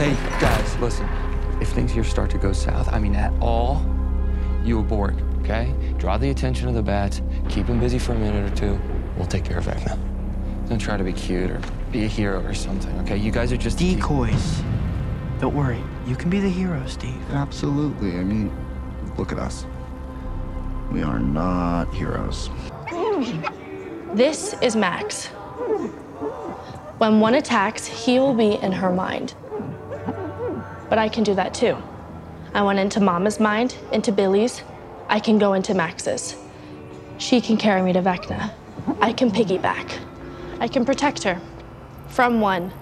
Hey, guys, listen. If things here start to go south, I mean at all, you abort, okay? Draw the attention of the bats, keep them busy for a minute or two. We'll take care of Vecna. Don't try to be cute or be a hero or something, okay? You guys are just decoys. Don't worry, you can be the hero, Steve. Absolutely. I mean, look at us. We are not heroes. This is Max. When one attacks, he will be in her mind. But I can do that too. I went into Mama's mind, into Billy's. I can go into Max's. She can carry me to Vecna. I can piggyback. I can protect her. From one.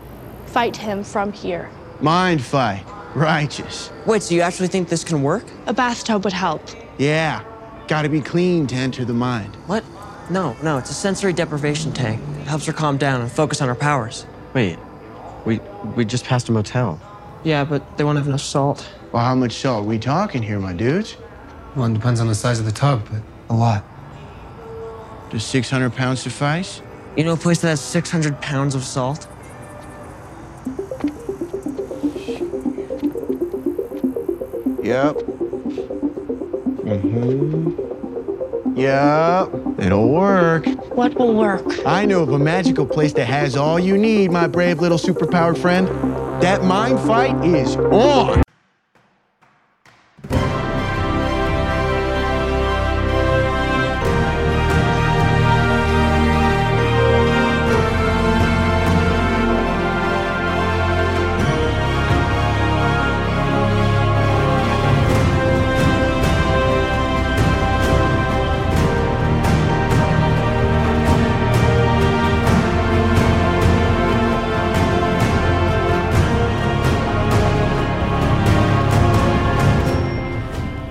Fight him from here. Mind fight. Righteous. Wait, so you actually think this can work? A bathtub would help. Yeah. Gotta be clean to enter the mind. What? No, no, it's a sensory deprivation tank. It helps her calm down and focus on her powers. Wait, we we just passed a motel. Yeah, but they won't have enough salt. Well, how much salt we talking here, my dudes? Well, it depends on the size of the tub, but a lot. Does 600 pounds suffice? You know a place that has 600 pounds of salt? Yep. Mm-hmm. Yep. It'll work. What will work? I know of a magical place that has all you need, my brave little superpowered friend. That mind fight is on.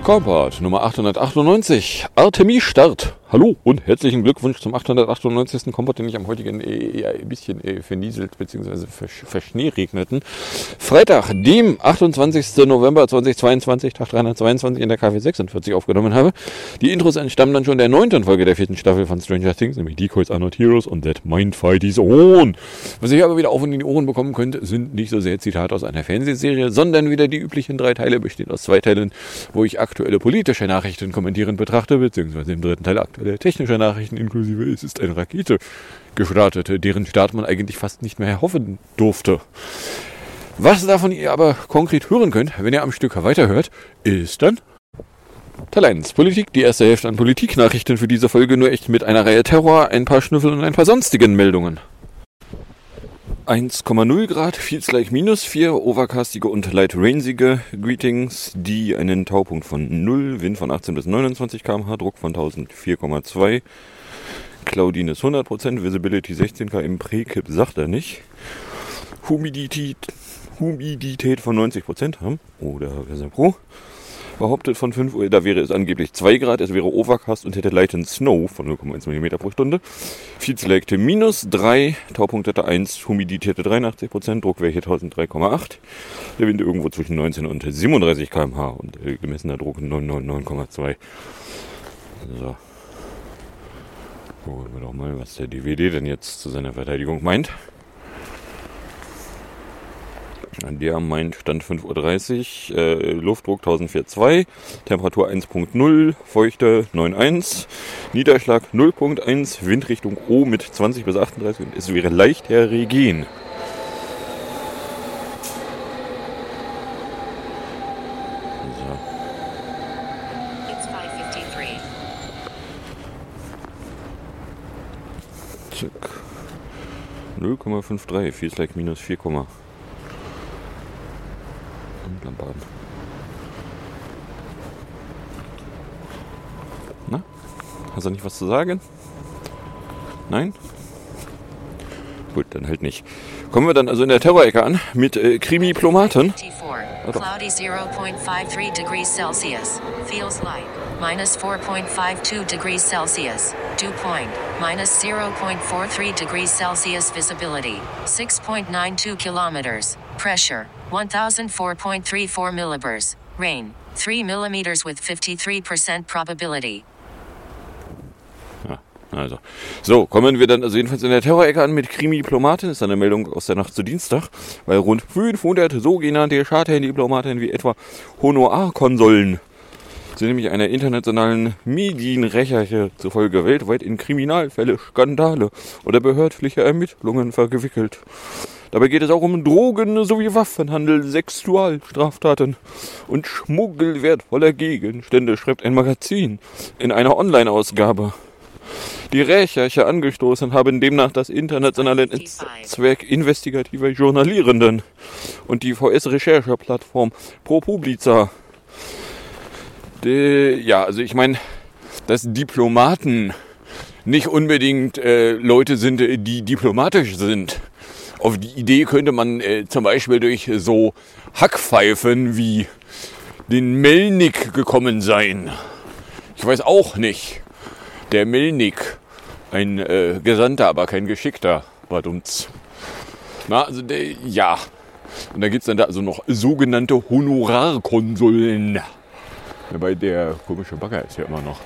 Kompart Nummer 898, Artemis Start. Hallo und herzlichen Glückwunsch zum 898. Kompott, den ich am heutigen äh, eher ein bisschen äh, vernieselt bzw. verschneeregneten. Freitag, dem 28. November 2022, Tag 322 in der KW 46 aufgenommen habe. Die Intros entstammen dann schon der neunten Folge der vierten Staffel von Stranger Things, nämlich Decoys are not heroes und That Mindfight is on. Was ihr aber wieder auf und in die Ohren bekommen könnt, sind nicht so sehr Zitate aus einer Fernsehserie, sondern wieder die üblichen drei Teile, bestehen aus zwei Teilen, wo ich aktuelle politische Nachrichten kommentierend betrachte, beziehungsweise im dritten Teil aktuell aktuelle technische Nachrichten inklusive es ist eine Rakete gestartet, deren Start man eigentlich fast nicht mehr hoffen durfte. Was davon ihr aber konkret hören könnt, wenn ihr am Stück weiterhört, ist dann Teil 1. Politik, die erste Hälfte an Politiknachrichten für diese Folge nur echt mit einer Reihe Terror, ein paar Schnüffel und ein paar sonstigen Meldungen. 1,0 Grad, Feels like minus 4, overcastige und light rainsige Greetings, die einen Taupunkt von 0, Wind von 18 bis 29 km/h, Druck von 1004,2, Cloudiness 100%, Visibility 16 km, Prekip sagt er nicht, Humidität, Humidität von 90% haben, oder Version Pro, behauptet von 5 Uhr, da wäre es angeblich 2 Grad, es wäre Overcast und hätte Light and Snow von 0,1 mm pro Stunde. Vizelegte minus 3, Taupunkt hätte 1, Humidität hätte 83%, Druck wäre hier 1003,8. Der Wind irgendwo zwischen 19 und 37 km/h und äh, gemessener Druck 999,2. So. Gucken wir doch mal, was der DVD denn jetzt zu seiner Verteidigung meint. Der meint Stand 5.30 Uhr, äh, Luftdruck 1004,2, Temperatur 1.0, Feuchte 9,1, Niederschlag 0.1, Windrichtung O mit 20 bis 38 und es wäre leicht Regen. So. 0,53, feels like minus 4, Lambaden. Na? Hast du nicht was zu sagen? Nein? Gut, dann halt nicht. Kommen wir dann also in der Terrorecke an mit äh, Krimi-Plomaten. Cloudy 0.53 degrees Celsius. Feels light. Minus 4.52 degrees Celsius. Dew point. Minus 0.43 degrees Celsius. Visibility. 6.92 kilometers. Pressure. 1004.34 millibars. Rain. 3 millimeters with 53% probability. Ja, Also, so, kommen wir dann also jedenfalls in der Terrorecke an mit Krimi-Diplomaten. Ist eine Meldung aus der Nacht zu Dienstag, weil rund 500 sogenannte Schadhandy-Diplomaten wie etwa Honorarkonsollen sind nämlich einer internationalen Medienrecherche zufolge weltweit in Kriminalfälle, Skandale oder behördliche Ermittlungen verwickelt. Dabei geht es auch um Drogen sowie Waffenhandel, Sexualstraftaten und Schmuggel wertvoller Gegenstände, schreibt ein Magazin in einer Online-Ausgabe. Die Recherche angestoßen haben demnach das internationale Netzwerk investigativer Journalierenden und die VS-Rechercheplattform ProPublica. Ja, also ich meine, dass Diplomaten nicht unbedingt äh, Leute sind, die diplomatisch sind. Auf die Idee könnte man äh, zum Beispiel durch so Hackpfeifen wie den Melnik gekommen sein. Ich weiß auch nicht. Der Melnik, ein äh, Gesandter, aber kein Geschickter, war dumm's. Na, also der, ja. Und da gibt's dann da also noch sogenannte Honorarkonsuln. Dabei der komische Bagger ist ja immer noch.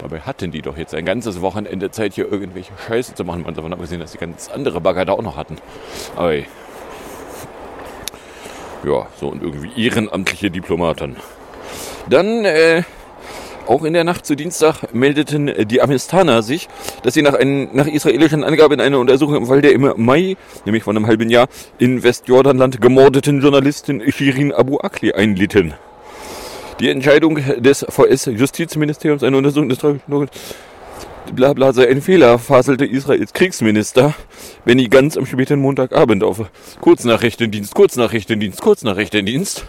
Dabei hatten die doch jetzt ein ganzes Wochenende Zeit, hier irgendwelche Scheiße zu machen. Man davon abgesehen, dass die ganz andere Bagger da auch noch hatten. Aber ja, so und irgendwie ehrenamtliche Diplomaten. Dann, äh, auch in der Nacht zu Dienstag meldeten die Amistaner sich, dass sie nach, ein, nach israelischen Angaben in einer Untersuchung im Fall der im Mai, nämlich vor einem halben Jahr, in Westjordanland gemordeten Journalistin Shirin Abu Akli einlitten. Die Entscheidung des VS-Justizministeriums, eine Untersuchung des bla bla sei ein Fehler, faselte Israels Kriegsminister Benny Ganz am späten Montagabend auf Kurznachrichtendienst, Kurznachrichtendienst, Kurznachrichtendienst.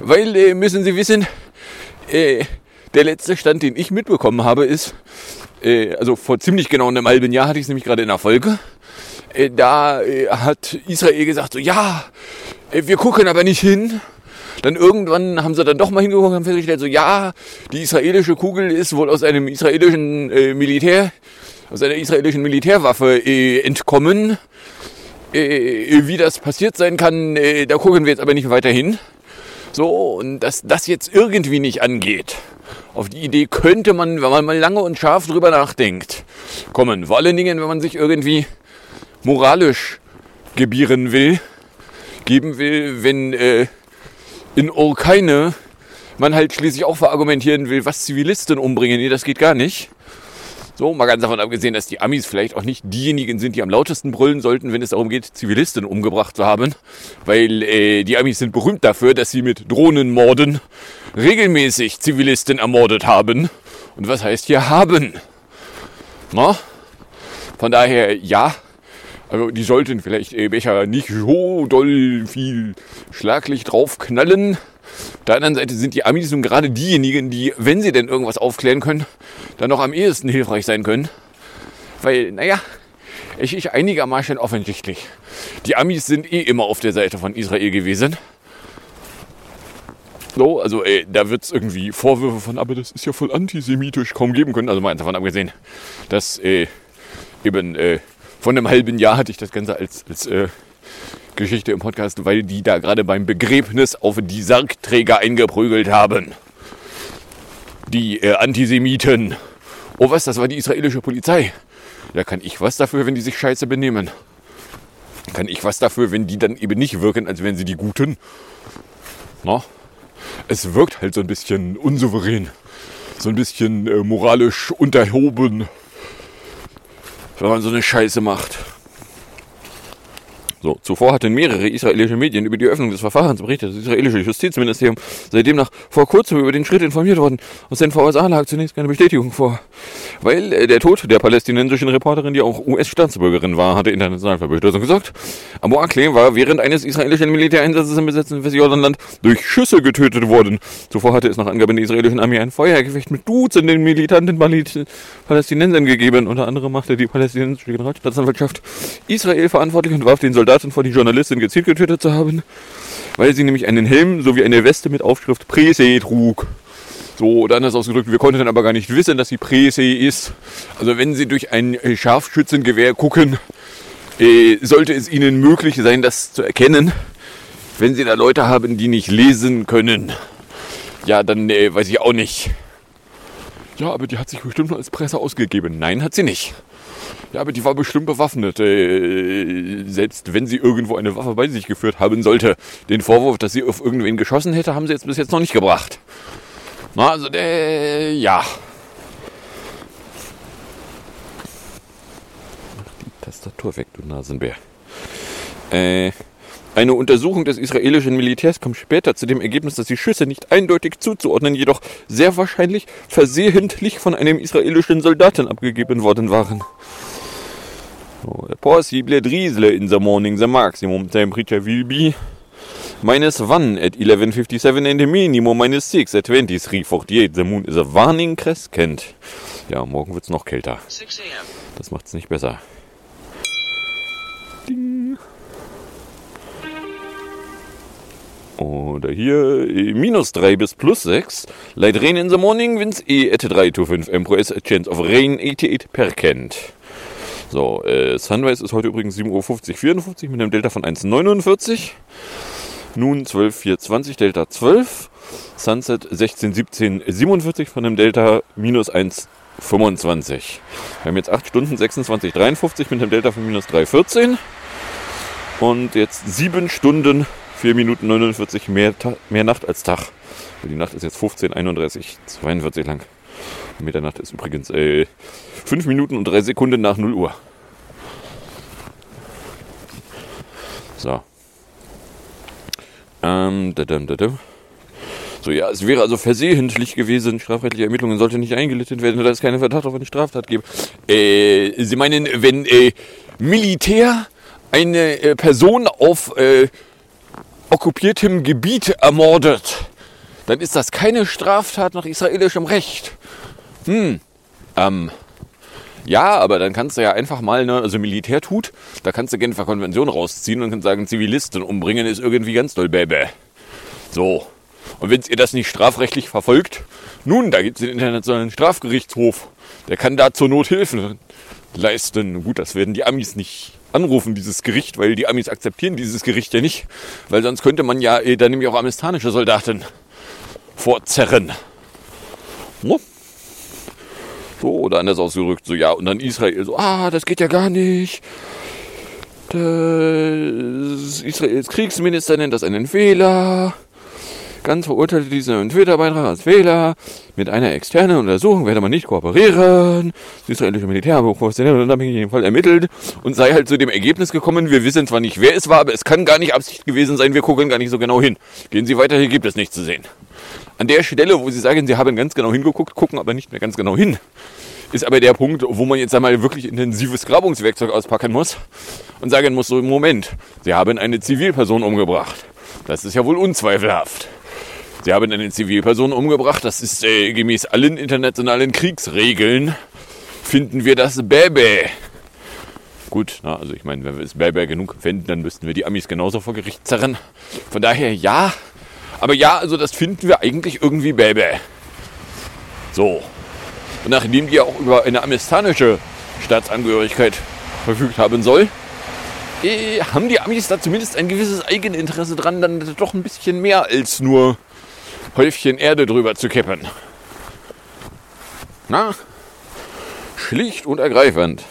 Weil, äh, müssen Sie wissen, äh, der letzte Stand, den ich mitbekommen habe, ist, äh, also vor ziemlich genau einem halben Jahr hatte ich es nämlich gerade in der Folge, äh, da äh, hat Israel gesagt, so ja, äh, wir gucken aber nicht hin. Dann irgendwann haben sie dann doch mal hingeguckt und haben festgestellt, so ja, die israelische Kugel ist wohl aus einem israelischen äh, Militär, aus einer israelischen Militärwaffe äh, entkommen. Äh, wie das passiert sein kann, äh, da gucken wir jetzt aber nicht weiter hin. So, und dass das jetzt irgendwie nicht angeht. Auf die Idee könnte man, wenn man mal lange und scharf drüber nachdenkt, kommen. Vor allen Dingen, wenn man sich irgendwie moralisch gebieren will, geben will, wenn äh, in Urkeine man halt schließlich auch verargumentieren will, was Zivilisten umbringen. Nee, das geht gar nicht. So, mal ganz davon abgesehen, dass die Amis vielleicht auch nicht diejenigen sind, die am lautesten brüllen sollten, wenn es darum geht, Zivilisten umgebracht zu haben. Weil äh, die Amis sind berühmt dafür, dass sie mit Drohnenmorden regelmäßig Zivilisten ermordet haben. Und was heißt hier haben? Na? Von daher, ja, also die sollten vielleicht äh, Becher nicht so doll viel Schlaglicht draufknallen. Auf der anderen Seite sind die Amis nun gerade diejenigen, die, wenn sie denn irgendwas aufklären können, dann noch am ehesten hilfreich sein können. Weil, naja, es ist einigermaßen offensichtlich. Die Amis sind eh immer auf der Seite von Israel gewesen. So, also ey, da wird es irgendwie Vorwürfe von, aber das ist ja voll antisemitisch kaum geben können. Also mal davon abgesehen, dass äh, eben äh, von einem halben Jahr hatte ich das Ganze als, als äh, Geschichte im Podcast, weil die da gerade beim Begräbnis auf die Sargträger eingeprügelt haben. Die äh, Antisemiten. Oh was, das war die israelische Polizei. Da kann ich was dafür, wenn die sich scheiße benehmen. Kann ich was dafür, wenn die dann eben nicht wirken, als wären sie die Guten. Na? Es wirkt halt so ein bisschen unsouverän. So ein bisschen äh, moralisch unterhoben wenn man so eine Scheiße macht. So, zuvor hatten mehrere israelische Medien über die Öffnung des Verfahrens berichtet. Das israelische Justizministerium sei demnach vor kurzem über den Schritt informiert worden. Aus den VSA lag zunächst keine Bestätigung vor. Weil äh, der Tod der palästinensischen Reporterin, die auch US-Staatsbürgerin war, hatte international für Bestürzung gesorgt. Abu Akleh war während eines israelischen Militäreinsatzes im besetzten Westjordanland durch Schüsse getötet worden. Zuvor hatte es nach Angaben der israelischen Armee ein Feuergefecht mit Dutzenden militanten Palästinensern gegeben. Unter anderem machte die palästinensische Generalstaatsanwaltschaft Israel verantwortlich und warf den Soldaten Soldaten vor, die Journalistin gezielt getötet zu haben, weil sie nämlich einen Helm sowie eine Weste mit Aufschrift Prese trug. So, oder anders ausgedrückt, wir konnten dann aber gar nicht wissen, dass sie Prese ist. Also wenn sie durch ein Scharfschützengewehr gucken, äh, sollte es ihnen möglich sein, das zu erkennen. Wenn sie da Leute haben, die nicht lesen können, ja, dann äh, weiß ich auch nicht. Ja, aber die hat sich bestimmt nur als Presse ausgegeben. Nein, hat sie nicht. Ja, aber die war bestimmt bewaffnet. Äh, selbst wenn sie irgendwo eine Waffe bei sich geführt haben sollte. Den Vorwurf, dass sie auf irgendwen geschossen hätte, haben sie jetzt bis jetzt noch nicht gebracht. Na, also, äh, ja. Mach die Tastatur weg, du Nasenbär. Äh, eine Untersuchung des israelischen Militärs kam später zu dem Ergebnis, dass die Schüsse nicht eindeutig zuzuordnen, jedoch sehr wahrscheinlich versehentlich von einem israelischen Soldaten abgegeben worden waren. So, possible drizzle in the morning, the maximum temperature will be minus 1 at 11.57 and the minimum minus 6 at 23.48. The moon is a warning crescent. Ja, morgen wird's noch kälter. Das macht's nicht besser. Oder hier äh, minus 3 bis plus 6. Light rain in the morning, winds E at 3 to 5 MPS, chance of rain 88 per Kent. So, äh, Sunrise ist heute übrigens 7.50 Uhr 54 mit einem Delta von 1,49. Nun 12.420, Delta 12. Sunset 16.17 47 von einem Delta minus 1,25. Wir haben jetzt 8 Stunden 26, 53 mit einem Delta von minus 3,14. Und jetzt 7 Stunden 4 Minuten 49 mehr, mehr Nacht als Tag. Die Nacht ist jetzt 15, 31, 42 lang. Mitternacht ist übrigens äh, 5 Minuten und 3 Sekunden nach 0 Uhr. So. Ähm, da, da, da, da. So, ja, es wäre also versehentlich gewesen, strafrechtliche Ermittlungen sollten nicht eingeleitet werden, da es keine Verdacht auf eine Straftat gibt. Äh, Sie meinen, wenn äh, Militär eine äh, Person auf äh, okkupiertem Gebiet ermordet, dann ist das keine Straftat nach israelischem Recht. Hm, ähm, ja, aber dann kannst du ja einfach mal, ne, also Militär tut, da kannst du Genfer Konvention rausziehen und kannst sagen, Zivilisten umbringen ist irgendwie ganz doll Bäbe. So. Und wenn ihr das nicht strafrechtlich verfolgt, nun, da gibt es den Internationalen Strafgerichtshof. Der kann da zur Not Hilfe leisten. Gut, das werden die Amis nicht anrufen, dieses Gericht, weil die Amis akzeptieren dieses Gericht ja nicht. Weil sonst könnte man ja äh, dann nämlich auch amerikanische Soldaten vorzerren. No? So, oder anders ausgerückt, so, ja, und dann Israel so, ah, das geht ja gar nicht. Das Israels Kriegsminister nennt das einen Fehler. Ganz verurteilte diesen Twitter-Beitrag als Fehler. Mit einer externen Untersuchung werde man nicht kooperieren. Das israelische Militär professionell und unabhängig in dem Fall ermittelt und sei halt zu dem Ergebnis gekommen, wir wissen zwar nicht, wer es war, aber es kann gar nicht Absicht gewesen sein, wir gucken gar nicht so genau hin. Gehen Sie weiter, hier gibt es nichts zu sehen. An der Stelle, wo Sie sagen, Sie haben ganz genau hingeguckt, gucken aber nicht mehr ganz genau hin, ist aber der Punkt, wo man jetzt einmal wirklich intensives Grabungswerkzeug auspacken muss und sagen muss, so im Moment, Sie haben eine Zivilperson umgebracht. Das ist ja wohl unzweifelhaft. Sie haben eine Zivilperson umgebracht. Das ist äh, gemäß allen internationalen Kriegsregeln, finden wir das Bäbä. Gut, na, also ich meine, wenn wir es Bäbä genug finden, dann müssten wir die Amis genauso vor Gericht zerren. Von daher ja. Aber ja, also das finden wir eigentlich irgendwie Bäbä. So. Und nachdem die auch über eine amerikanische Staatsangehörigkeit verfügt haben soll, äh, haben die Amis da zumindest ein gewisses Eigeninteresse dran, dann doch ein bisschen mehr als nur Häufchen Erde drüber zu kippen. Na, schlicht und ergreifend.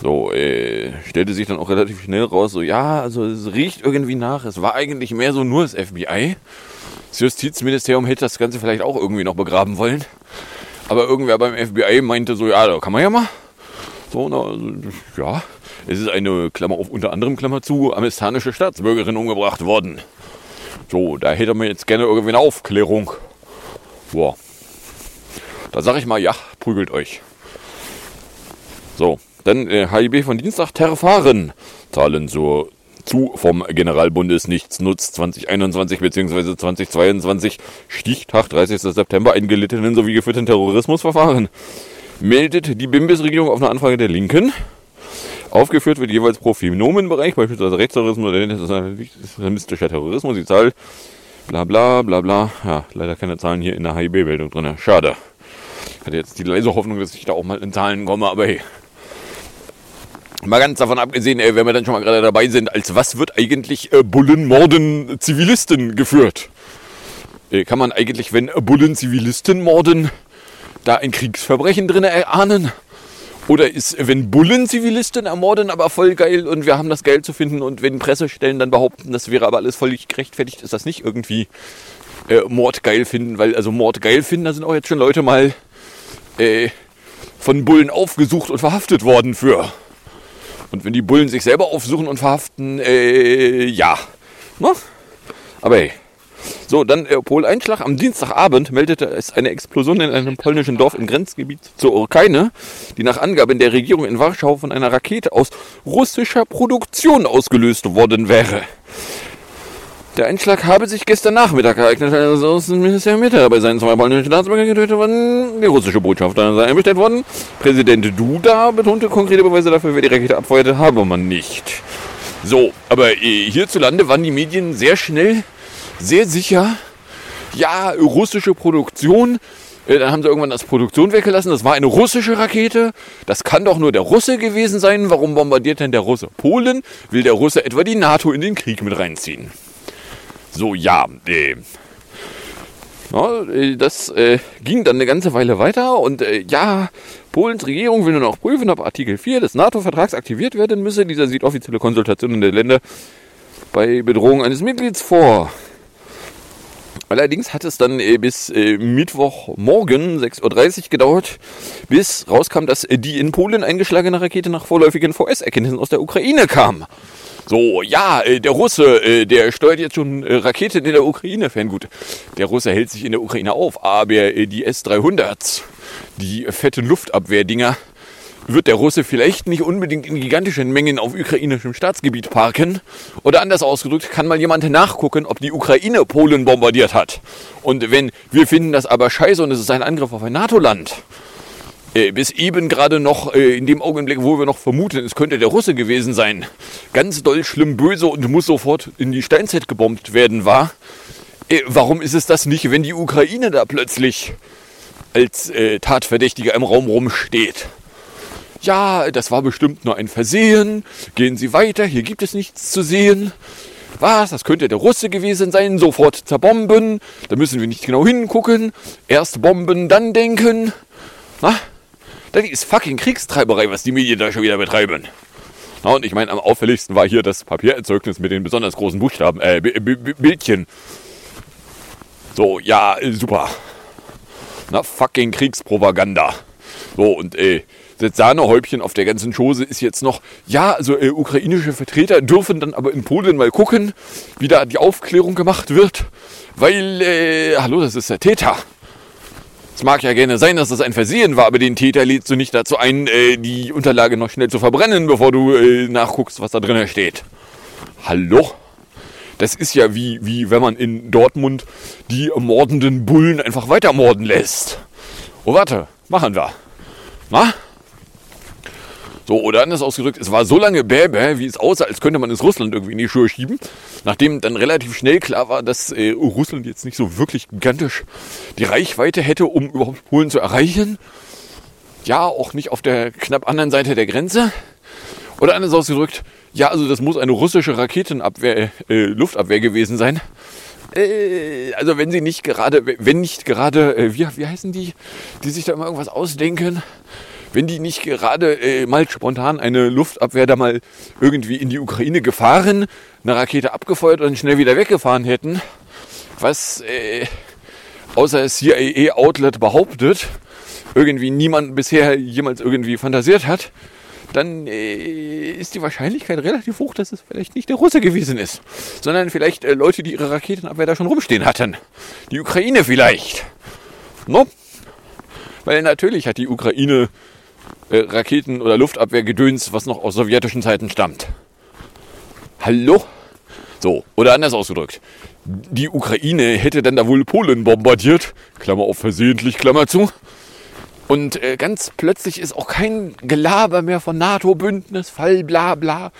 So, äh, stellte sich dann auch relativ schnell raus, so, ja, also es riecht irgendwie nach. Es war eigentlich mehr so nur das FBI. Das Justizministerium hätte das Ganze vielleicht auch irgendwie noch begraben wollen. Aber irgendwer beim FBI meinte so, ja, da kann man ja mal. So, na, also, ja, es ist eine Klammer auf unter anderem Klammer zu, amerikanische Staatsbürgerin umgebracht worden. So, da hätte man jetzt gerne irgendwie eine Aufklärung. Boah. Da sag ich mal, ja, prügelt euch. So, dann äh, HIB von Dienstag Terfahren. Zahlen zur zu vom Generalbundes nichts nutzt 2021 bzw. 2022 Stichtag 30. September eingelittenen sowie geführten Terrorismusverfahren. Meldet die BIMBIS-Regierung auf eine Anfrage der Linken. Aufgeführt wird jeweils pro Phänomenbereich, beispielsweise Rechtsterrorismus oder islamistischer Terrorismus, die Zahl, bla bla bla bla. Ja, leider keine Zahlen hier in der HIB-Meldung drin. Schade. Ich hatte jetzt die leise Hoffnung, dass ich da auch mal in Zahlen komme, aber hey. Mal ganz davon abgesehen, ey, wenn wir dann schon mal gerade dabei sind, als was wird eigentlich äh, Bullen Zivilisten geführt? Äh, kann man eigentlich, wenn Bullen Zivilisten morden, da ein Kriegsverbrechen drin erahnen? Oder ist, wenn Bullen Zivilisten ermorden, aber voll geil und wir haben das Geld zu finden und wenn Pressestellen dann behaupten, das wäre aber alles völlig gerechtfertigt, ist das nicht irgendwie äh, Mord geil finden? Weil also Mord geil finden, da sind auch jetzt schon Leute mal äh, von Bullen aufgesucht und verhaftet worden für. Und wenn die Bullen sich selber aufsuchen und verhaften, äh, ja. Ne? Aber hey. So, dann äh, Poleinschlag. Am Dienstagabend meldete es eine Explosion in einem polnischen Dorf im Grenzgebiet zur Ukraine, die nach Angaben der Regierung in Warschau von einer Rakete aus russischer Produktion ausgelöst worden wäre. Der Einschlag habe sich gestern Nachmittag ereignet, als Außenministerium Mitte bei seinen zwei polnischen Staatsbürgern getötet worden. Die russische Botschafter sei einbestellt worden. Präsident Duda betonte, konkrete Beweise dafür, wer die Rakete abfeuerte, habe man nicht. So, aber äh, hierzulande waren die Medien sehr schnell, sehr sicher. Ja, russische Produktion. Äh, Dann haben sie irgendwann das Produktion weggelassen. Das war eine russische Rakete. Das kann doch nur der Russe gewesen sein. Warum bombardiert denn der Russe Polen? Will der Russe etwa die NATO in den Krieg mit reinziehen? So, ja, äh, ja, äh, das äh, ging dann eine ganze Weile weiter und äh, ja, Polens Regierung will nur noch prüfen, ob Artikel 4 des NATO-Vertrags aktiviert werden müsse. Dieser sieht offizielle Konsultationen der Länder bei Bedrohung eines Mitglieds vor. Allerdings hat es dann äh, bis äh, Mittwochmorgen 6.30 Uhr gedauert, bis rauskam, dass äh, die in Polen eingeschlagene Rakete nach vorläufigen VS-Erkenntnissen aus der Ukraine kam. So, ja, der Russe, der steuert jetzt schon Raketen in der Ukraine. Ferngut, der Russe hält sich in der Ukraine auf, aber die S-300s, die fetten Luftabwehrdinger, wird der Russe vielleicht nicht unbedingt in gigantischen Mengen auf ukrainischem Staatsgebiet parken. Oder anders ausgedrückt, kann mal jemand nachgucken, ob die Ukraine Polen bombardiert hat. Und wenn wir finden das aber scheiße und es ist ein Angriff auf ein NATO-Land, äh, bis eben gerade noch äh, in dem Augenblick, wo wir noch vermuten, es könnte der Russe gewesen sein, ganz doll schlimm böse und muss sofort in die Steinzeit gebombt werden war. Äh, warum ist es das nicht, wenn die Ukraine da plötzlich als äh, Tatverdächtiger im Raum rumsteht? Ja, das war bestimmt nur ein Versehen. Gehen Sie weiter, hier gibt es nichts zu sehen. Was? Das könnte der Russe gewesen sein. Sofort zerbomben. Da müssen wir nicht genau hingucken. Erst bomben, dann denken. Na? Das ist fucking Kriegstreiberei, was die Medien da schon wieder betreiben. Na, und ich meine, am auffälligsten war hier das Papiererzeugnis mit den besonders großen Buchstaben, äh, B B Bildchen. So, ja, super. Na, fucking Kriegspropaganda. So, und äh, das Sahnehäubchen auf der ganzen Chose ist jetzt noch, ja, also äh, ukrainische Vertreter dürfen dann aber in Polen mal gucken, wie da die Aufklärung gemacht wird, weil, äh, hallo, das ist der Täter. Es mag ja gerne sein, dass das ein Versehen war, aber den Täter lädst du nicht dazu ein, äh, die Unterlage noch schnell zu verbrennen, bevor du äh, nachguckst, was da drin steht. Hallo? Das ist ja wie, wie wenn man in Dortmund die mordenden Bullen einfach weiter morden lässt. Oh, warte, machen wir. Na? So, oder anders ausgedrückt, es war so lange Bäbä, wie es aussah, als könnte man es Russland irgendwie in die Schuhe schieben. Nachdem dann relativ schnell klar war, dass äh, Russland jetzt nicht so wirklich gigantisch die Reichweite hätte, um überhaupt Polen zu erreichen. Ja, auch nicht auf der knapp anderen Seite der Grenze. Oder anders ausgedrückt, ja, also das muss eine russische Raketenabwehr, äh, Luftabwehr gewesen sein. Äh, also wenn sie nicht gerade, wenn nicht gerade, äh, wie, wie heißen die, die sich da immer irgendwas ausdenken? Wenn die nicht gerade äh, mal spontan eine Luftabwehr da mal irgendwie in die Ukraine gefahren, eine Rakete abgefeuert und schnell wieder weggefahren hätten, was äh, außer das CIA-Outlet behauptet, irgendwie niemand bisher jemals irgendwie fantasiert hat, dann äh, ist die Wahrscheinlichkeit relativ hoch, dass es vielleicht nicht der Russe gewesen ist, sondern vielleicht äh, Leute, die ihre Raketenabwehr da schon rumstehen hatten. Die Ukraine vielleicht. No? Weil natürlich hat die Ukraine äh, Raketen- oder Luftabwehrgedöns, was noch aus sowjetischen Zeiten stammt. Hallo? So, oder anders ausgedrückt. Die Ukraine hätte dann da wohl Polen bombardiert, Klammer auf versehentlich, Klammer zu. Und äh, ganz plötzlich ist auch kein Gelaber mehr von NATO-Bündnis, Fall, bla bla.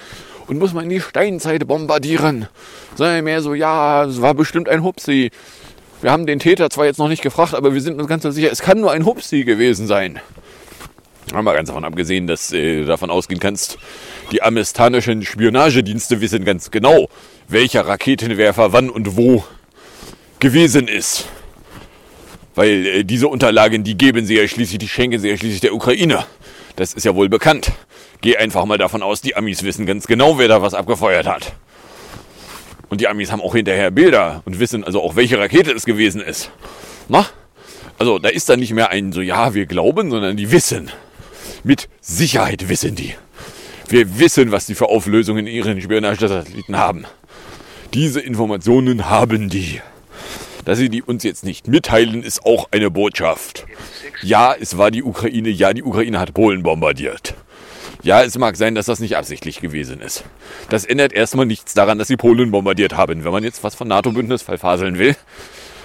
Und muss man in die Steinzeit bombardieren. Sondern mehr so, ja, es war bestimmt ein Hupsi. Wir haben den Täter zwar jetzt noch nicht gefragt, aber wir sind uns ganz sicher, es kann nur ein Hupsi gewesen sein. Haben wir ganz davon abgesehen, dass äh, du davon ausgehen kannst, die amerikanischen Spionagedienste wissen ganz genau, welcher Raketenwerfer wann und wo gewesen ist. Weil äh, diese Unterlagen, die geben sie ja schließlich, die schenken sie ja schließlich der Ukraine. Das ist ja wohl bekannt. Geh einfach mal davon aus, die Amis wissen ganz genau, wer da was abgefeuert hat. Und die Amis haben auch hinterher Bilder und wissen also auch, welche Rakete es gewesen ist. Na? Also da ist dann nicht mehr ein so, ja, wir glauben, sondern die wissen. Mit Sicherheit wissen die. Wir wissen, was die für Auflösungen in ihren Spionagesatelliten haben. Diese Informationen haben die. Dass sie die uns jetzt nicht mitteilen, ist auch eine Botschaft. Ja, es war die Ukraine. Ja, die Ukraine hat Polen bombardiert. Ja, es mag sein, dass das nicht absichtlich gewesen ist. Das ändert erstmal nichts daran, dass sie Polen bombardiert haben. Wenn man jetzt was von NATO-Bündnisfall faseln will,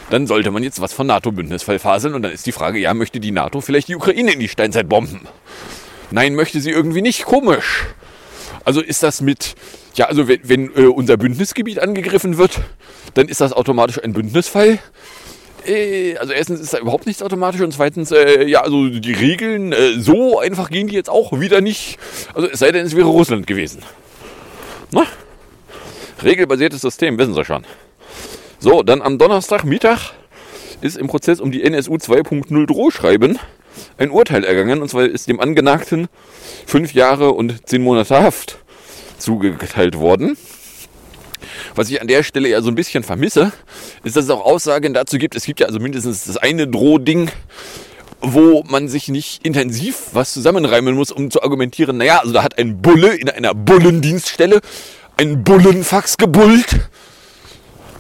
dann sollte man jetzt was von NATO-Bündnisfall faseln. Und dann ist die Frage, ja, möchte die NATO vielleicht die Ukraine in die Steinzeit bomben? Nein, möchte sie irgendwie nicht. Komisch. Also ist das mit, ja, also wenn, wenn äh, unser Bündnisgebiet angegriffen wird, dann ist das automatisch ein Bündnisfall. Äh, also erstens ist da überhaupt nichts automatisch und zweitens, äh, ja, also die Regeln, äh, so einfach gehen die jetzt auch wieder nicht. Also es sei denn, es wäre Russland gewesen. Na? Regelbasiertes System, wissen Sie schon. So, dann am Donnerstagmittag ist im Prozess um die NSU 2.0 Drohschreiben ein Urteil ergangen. Und zwar ist dem Angenagten fünf Jahre und zehn Monate Haft zugeteilt worden. Was ich an der Stelle ja so ein bisschen vermisse, ist, dass es auch Aussagen dazu gibt. Es gibt ja also mindestens das eine Drohding, wo man sich nicht intensiv was zusammenreimen muss, um zu argumentieren, naja, also da hat ein Bulle in einer Bullendienststelle ein Bullenfax gebullt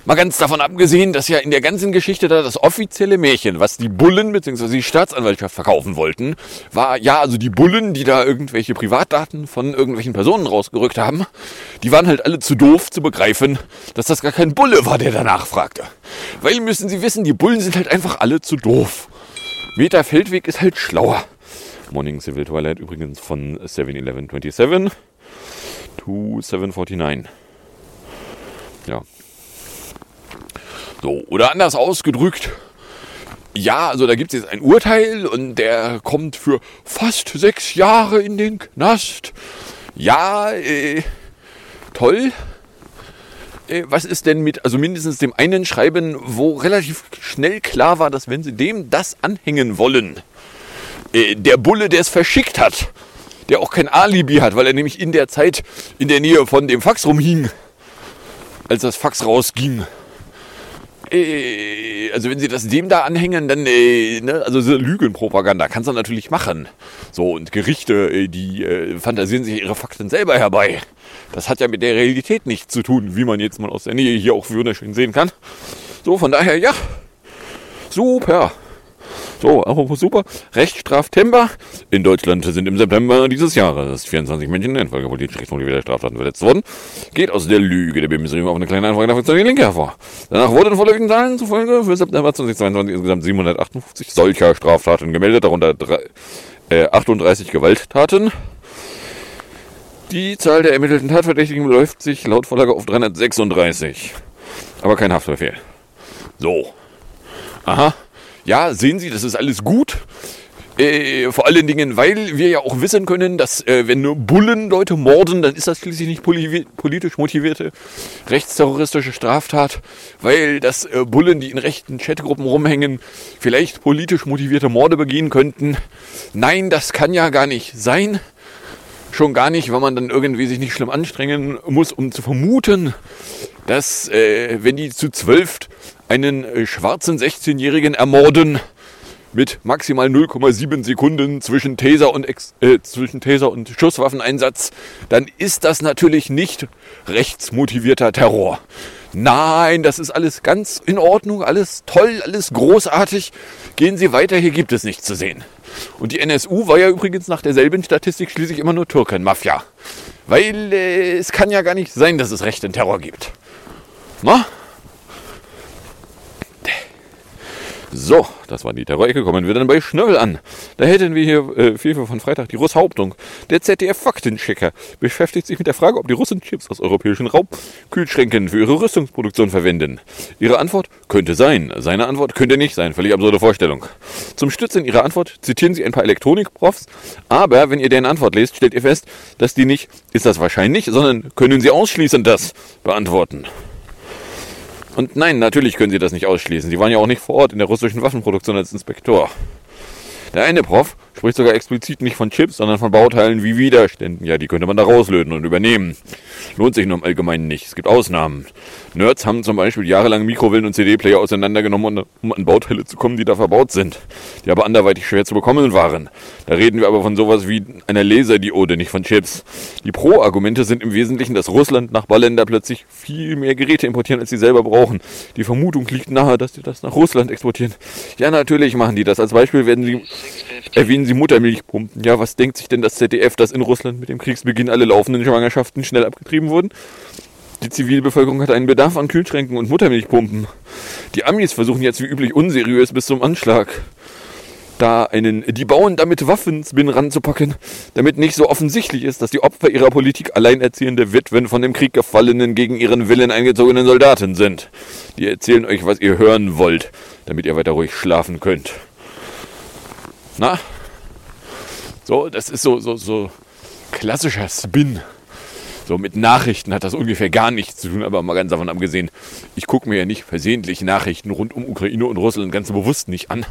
Mal ganz davon abgesehen, dass ja in der ganzen Geschichte da das offizielle Märchen, was die Bullen bzw. die Staatsanwaltschaft verkaufen wollten, war ja, also die Bullen, die da irgendwelche Privatdaten von irgendwelchen Personen rausgerückt haben, die waren halt alle zu doof zu begreifen, dass das gar kein Bulle war, der danach fragte. Weil müssen sie wissen, die Bullen sind halt einfach alle zu doof. Meta Feldweg ist halt schlauer. Morning Civil Twilight übrigens von 7-11-27 to 749. Ja, so, oder anders ausgedrückt, ja, also da gibt es jetzt ein Urteil und der kommt für fast sechs Jahre in den Knast. Ja, äh, toll. Äh, was ist denn mit, also mindestens dem einen Schreiben, wo relativ schnell klar war, dass wenn sie dem das anhängen wollen, äh, der Bulle, der es verschickt hat, der auch kein Alibi hat, weil er nämlich in der Zeit in der Nähe von dem Fax rumhing, als das Fax rausging, äh, also wenn sie das dem da anhängen, dann, äh, ne, also so Lügenpropaganda kannst du natürlich machen. So, und Gerichte, äh, die äh, fantasieren sich ihre Fakten selber herbei. Das hat ja mit der Realität nichts zu tun, wie man jetzt mal aus der Nähe hier auch wunderschön sehen kann. So, von daher, ja, super. So, auch super. Rechtsstraftemper. In Deutschland sind im September dieses Jahres 24 Menschen in Folge politisch rechtsmotivierter Straftaten verletzt worden. Geht aus der Lüge der Bundesregierung auf eine kleine Anfrage dafür die Linke hervor. Danach wurden vorläufigen Zahlen zufolge für September 2022 insgesamt 758 solcher Straftaten gemeldet, darunter drei, äh, 38 Gewalttaten. Die Zahl der ermittelten Tatverdächtigen beläuft sich laut Vorlage auf 336. Aber kein Haftbefehl. So. Aha ja, sehen Sie, das ist alles gut. Äh, vor allen Dingen, weil wir ja auch wissen können, dass äh, wenn nur Bullen Leute morden, dann ist das schließlich nicht politisch motivierte rechtsterroristische Straftat, weil das äh, Bullen, die in rechten Chatgruppen rumhängen, vielleicht politisch motivierte Morde begehen könnten. Nein, das kann ja gar nicht sein. Schon gar nicht, weil man dann irgendwie sich nicht schlimm anstrengen muss, um zu vermuten, dass äh, wenn die zu zwölf einen äh, schwarzen 16-Jährigen ermorden mit maximal 0,7 Sekunden zwischen Taser und Ex äh, zwischen Taser und Schusswaffeneinsatz, dann ist das natürlich nicht rechtsmotivierter Terror. Nein, das ist alles ganz in Ordnung, alles toll, alles großartig. Gehen Sie weiter, hier gibt es nichts zu sehen. Und die NSU war ja übrigens nach derselben Statistik schließlich immer nur Türkenmafia. Weil äh, es kann ja gar nicht sein, dass es rechten Terror gibt. Na? So, das war die Terror-Ecke. Kommen wir dann bei Schnöll an. Da hätten wir hier äh, Hilfe von Freitag die Russhauptung. Der ZDF-Faktenchecker beschäftigt sich mit der Frage, ob die Russen Chips aus europäischen Raubkühlschränken für ihre Rüstungsproduktion verwenden. Ihre Antwort könnte sein. Seine Antwort könnte nicht sein. Völlig absurde Vorstellung. Zum Stützen Ihrer Antwort zitieren Sie ein paar Elektronikprofs. Aber wenn ihr deren Antwort lest, stellt ihr fest, dass die nicht, ist das wahrscheinlich, sondern können Sie ausschließend das beantworten. Und nein, natürlich können Sie das nicht ausschließen. Sie waren ja auch nicht vor Ort in der russischen Waffenproduktion als Inspektor. Der eine Prof spricht sogar explizit nicht von Chips, sondern von Bauteilen wie Widerständen. Ja, die könnte man da rauslöten und übernehmen. Lohnt sich nur im Allgemeinen nicht. Es gibt Ausnahmen. Nerds haben zum Beispiel jahrelang Mikrowellen und CD-Player auseinandergenommen, um an Bauteile zu kommen, die da verbaut sind, die aber anderweitig schwer zu bekommen waren. Da reden wir aber von sowas wie einer Laserdiode, nicht von Chips. Die Pro-Argumente sind im Wesentlichen, dass Russland Nachbarländer plötzlich viel mehr Geräte importieren, als sie selber brauchen. Die Vermutung liegt nahe, dass sie das nach Russland exportieren. Ja, natürlich machen die das. Als Beispiel werden sie, erwähnen sie Muttermilchpumpen. Ja, was denkt sich denn das ZDF, dass in Russland mit dem Kriegsbeginn alle laufenden Schwangerschaften schnell abgetrieben wurden? Die Zivilbevölkerung hat einen Bedarf an Kühlschränken und Muttermilchpumpen. Die Amis versuchen jetzt wie üblich unseriös bis zum Anschlag. Da einen, die bauen damit Waffenspin ranzupacken, damit nicht so offensichtlich ist, dass die Opfer ihrer Politik alleinerziehende Witwen von dem Krieg gefallenen, gegen ihren Willen eingezogenen Soldaten sind. Die erzählen euch, was ihr hören wollt, damit ihr weiter ruhig schlafen könnt. Na? So, das ist so, so, so klassischer Spin. So mit Nachrichten hat das ungefähr gar nichts zu tun, aber mal ganz davon abgesehen, ich gucke mir ja nicht versehentlich Nachrichten rund um Ukraine und Russland ganz bewusst nicht an,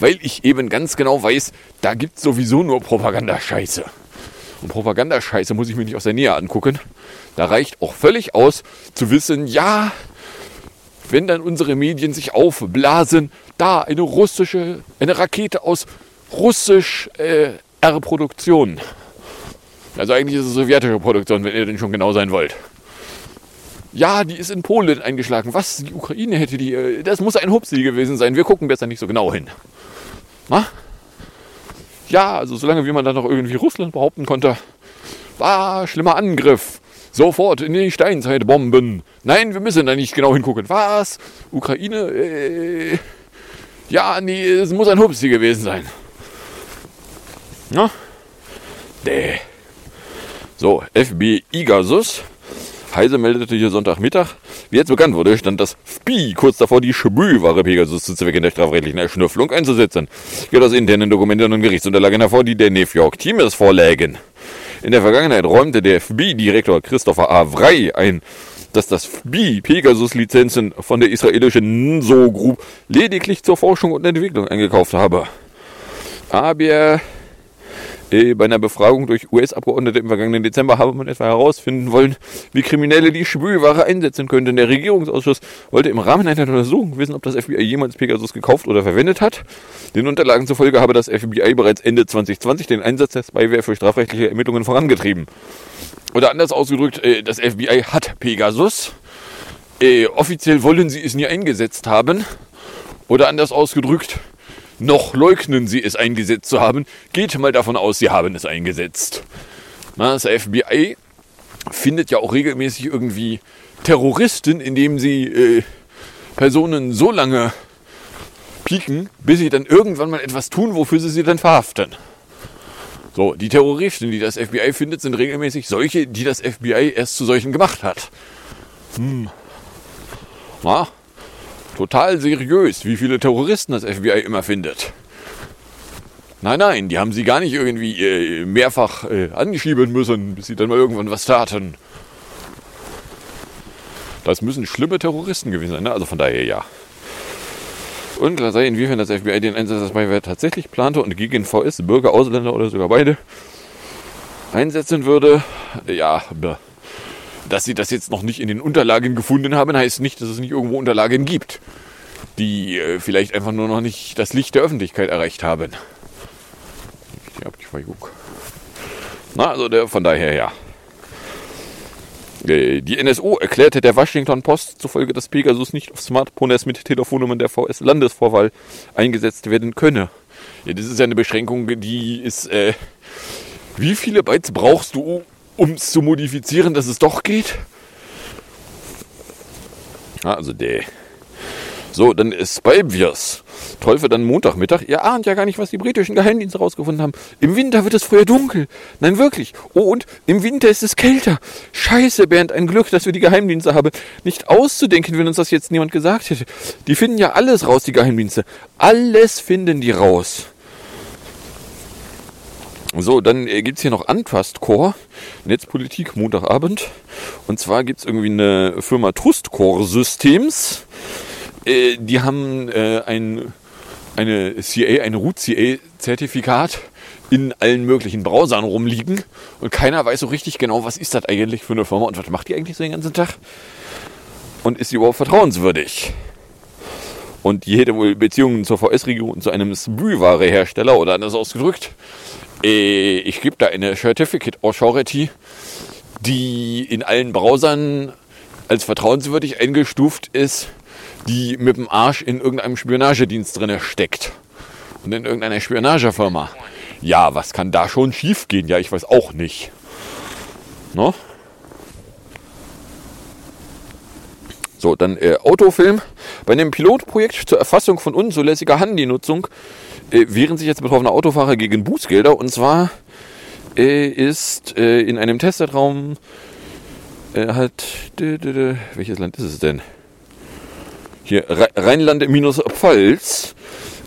weil ich eben ganz genau weiß, da gibt es sowieso nur Propagandascheiße. Und Propagandascheiße muss ich mir nicht aus der Nähe angucken. Da reicht auch völlig aus zu wissen, ja, wenn dann unsere Medien sich aufblasen, da eine russische, eine Rakete aus russisch äh, R-Produktion. Also eigentlich ist es sowjetische Produktion, wenn ihr denn schon genau sein wollt. Ja, die ist in Polen eingeschlagen. Was? Die Ukraine hätte die. äh, Das muss ein Hupsi gewesen sein. Wir gucken besser nicht so genau hin. Na? Ja, also solange wie man dann noch irgendwie Russland behaupten konnte, war schlimmer Angriff. Sofort in die Steinzeit bomben. Nein, wir müssen da nicht genau hingucken. Was? Ukraine? Äh, ja, nee, es muss ein Hupsi gewesen sein. Ja? Nee. So, FBI Gasus. Heise meldete hier Sonntagmittag. Wie jetzt bekannt wurde, stand das FBI kurz davor, die Schmühware Pegasus zu Zwecken der strafrechtlichen Erschnüfflung einzusetzen. Geht aus internen Dokumenten und Gerichtsunterlagen hervor, die der New York Times vorlägen. In der Vergangenheit räumte der FBI-Direktor Christopher A. Vrei ein, dass das FBI Pegasus-Lizenzen von der israelischen NSO Group lediglich zur Forschung und Entwicklung eingekauft habe. Aber bei einer Befragung durch US-Abgeordnete im vergangenen Dezember habe man etwa herausfinden wollen, wie Kriminelle die Spülware einsetzen könnten. Der Regierungsausschuss wollte im Rahmen einer Untersuchung wissen, ob das FBI jemals Pegasus gekauft oder verwendet hat. Den Unterlagen zufolge habe das FBI bereits Ende 2020 den Einsatz der Spyware für strafrechtliche Ermittlungen vorangetrieben. Oder anders ausgedrückt, äh, das FBI hat Pegasus. Äh, offiziell wollen sie es nie eingesetzt haben. Oder anders ausgedrückt, noch leugnen sie es eingesetzt zu haben. Geht mal davon aus, sie haben es eingesetzt. Das FBI findet ja auch regelmäßig irgendwie Terroristen, indem sie äh, Personen so lange pieken, bis sie dann irgendwann mal etwas tun, wofür sie sie dann verhaften. So, die Terroristen, die das FBI findet, sind regelmäßig solche, die das FBI erst zu solchen gemacht hat. Hm. Na, total seriös, wie viele Terroristen das FBI immer findet. Nein, nein, die haben sie gar nicht irgendwie äh, mehrfach äh, angeschieben müssen, bis sie dann mal irgendwann was taten. Das müssen schlimme Terroristen gewesen sein, ne? also von daher ja. Unklar sei, inwiefern das FBI den Einsatz des Spyware tatsächlich plante und gegen VS, Bürger, Ausländer oder sogar beide einsetzen würde. Ja, bäh. Dass sie das jetzt noch nicht in den Unterlagen gefunden haben, heißt nicht, dass es nicht irgendwo Unterlagen gibt, die äh, vielleicht einfach nur noch nicht das Licht der Öffentlichkeit erreicht haben. Die Abzweigung. Na, also der, von daher ja. Äh, Die NSO erklärte der Washington Post zufolge, dass Pegasus nicht auf Smartphones mit Telefonnummern der VS-Landesvorwahl eingesetzt werden könne. Ja, das ist ja eine Beschränkung, die ist. Äh, wie viele Bytes brauchst du, um es zu modifizieren, dass es doch geht? Ah, also der. So, dann ist Spybiers. Teufel dann Montagmittag. Ihr ahnt ja gar nicht, was die britischen Geheimdienste rausgefunden haben. Im Winter wird es früher dunkel. Nein, wirklich. Oh, und im Winter ist es kälter. Scheiße, Bernd, ein Glück, dass wir die Geheimdienste haben. Nicht auszudenken, wenn uns das jetzt niemand gesagt hätte. Die finden ja alles raus, die Geheimdienste. Alles finden die raus. So, dann äh, gibt es hier noch Antrust Core, Netzpolitik, Montagabend. Und zwar gibt es irgendwie eine Firma Trust Core Systems. Äh, die haben äh, ein, eine CA, ein Root CA-Zertifikat in allen möglichen Browsern rumliegen. Und keiner weiß so richtig genau, was ist das eigentlich für eine Firma und was macht die eigentlich so den ganzen Tag? Und ist sie überhaupt vertrauenswürdig? Und die hätte wohl Beziehungen zur VS-Region zu einem Sprühware-Hersteller oder anders ausgedrückt. Äh, ich gebe da eine Certificate Authority, die in allen Browsern als vertrauenswürdig eingestuft ist, die mit dem Arsch in irgendeinem Spionagedienst drin steckt. Und in irgendeiner Spionagefirma. Ja, was kann da schon schiefgehen? Ja, ich weiß auch nicht. No? So, dann äh, Autofilm. Bei einem Pilotprojekt zur Erfassung von unzulässiger Handynutzung äh, wehren sich jetzt betroffene Autofahrer gegen Bußgelder. Und zwar äh, ist äh, in einem Testzeitraum äh, hat welches Land ist es denn? Hier Rhe- Rheinland-Pfalz.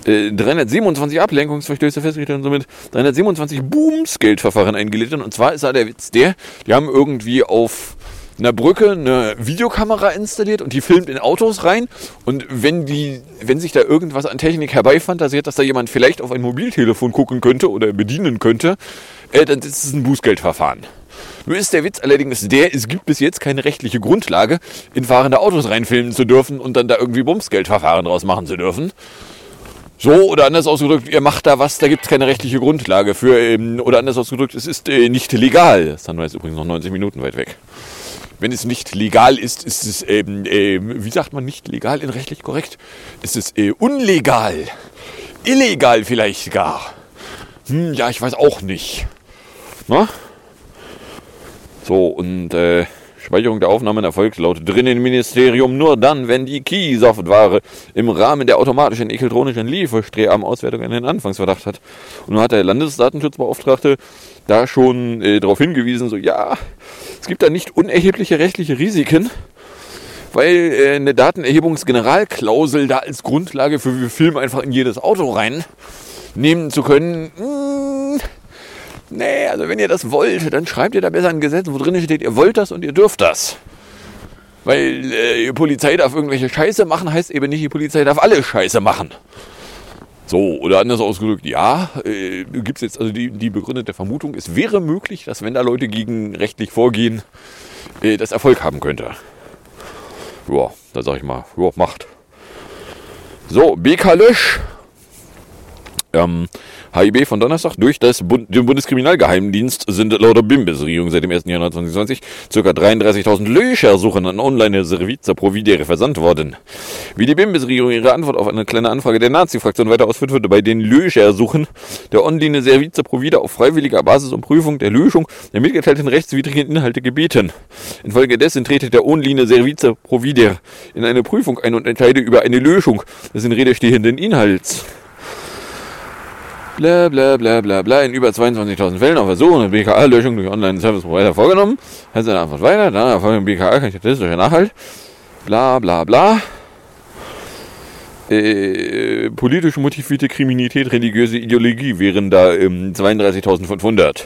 Äh, 327 Ablenkungsverstöße festgestellt und somit 327 Boomsgeldverfahren eingeleitet. Und zwar ist da der Witz der, die haben irgendwie auf einer Brücke eine Videokamera installiert und die filmt in Autos rein. Und wenn die, wenn sich da irgendwas an Technik herbeifantasiert, dass da jemand vielleicht auf ein Mobiltelefon gucken könnte oder bedienen könnte, äh, dann ist es ein Bußgeldverfahren. Nur ist der Witz allerdings der, es gibt bis jetzt keine rechtliche Grundlage, in fahrende Autos reinfilmen zu dürfen und dann da irgendwie Bumsgeldverfahren draus machen zu dürfen. So, oder anders ausgedrückt, ihr macht da was, da gibt es keine rechtliche Grundlage für, ähm, oder anders ausgedrückt, es ist äh, nicht legal. Wir jetzt übrigens noch 90 Minuten weit weg. Wenn es nicht legal ist, ist es, ähm, ähm, wie sagt man nicht legal in rechtlich korrekt? Ist es äh, unlegal. Illegal vielleicht gar. Hm, ja, ich weiß auch nicht. Na? So, und äh, Speicherung der Aufnahmen erfolgt laut Drinnenministerium nur dann, wenn die Key-Software im Rahmen der automatischen elektronischen Lieferstrehauswertung einen Anfangsverdacht hat. Und nun hat der Landesdatenschutzbeauftragte da schon äh, darauf hingewiesen, so ja, es gibt da nicht unerhebliche rechtliche Risiken, weil äh, eine Datenerhebungsgeneralklausel da als Grundlage für wir Film einfach in jedes Auto rein nehmen zu können. Mh, Nee, also wenn ihr das wollt, dann schreibt ihr da besser ein Gesetz, wo drin steht, ihr wollt das und ihr dürft das. Weil äh, die Polizei darf irgendwelche Scheiße machen, heißt eben nicht, die Polizei darf alle Scheiße machen. So, oder anders ausgedrückt, ja, äh, gibt es jetzt also die, die begründete Vermutung, es wäre möglich, dass wenn da Leute gegen rechtlich vorgehen, äh, das Erfolg haben könnte. Ja, da sag ich mal, ja, macht. So, BK Lösch. Ähm, HIB von Donnerstag durch das Bund, den Bundeskriminalgeheimdienst sind laut der BIM-Regierung seit dem 1. Januar 2020 ca. 33.000 Löchersuchen an Online-Serviza Providere versandt worden. Wie die BIM-Regierung ihre Antwort auf eine kleine Anfrage der Nazi-Fraktion weiter ausführt, wurde bei den Löchersuchen der Online-Serviza Provider auf freiwilliger Basis um Prüfung der Löschung der mitgeteilten rechtswidrigen Inhalte gebeten. Infolgedessen trete der Online-Serviza Provider in eine Prüfung ein und entscheide über eine Löschung des in Rede stehenden Inhalts. Bla bla bla bla bla. In über 22.000 Fällen auf Versuch eine BKA-Löschung durch Online-Service-Provider vorgenommen. Heißt eine Antwort weiter. Dann erfolgt BKA kein statistischer Nachhalt. Bla bla bla. Äh, politisch motivierte Kriminalität, religiöse Ideologie wären da ähm, 32.500.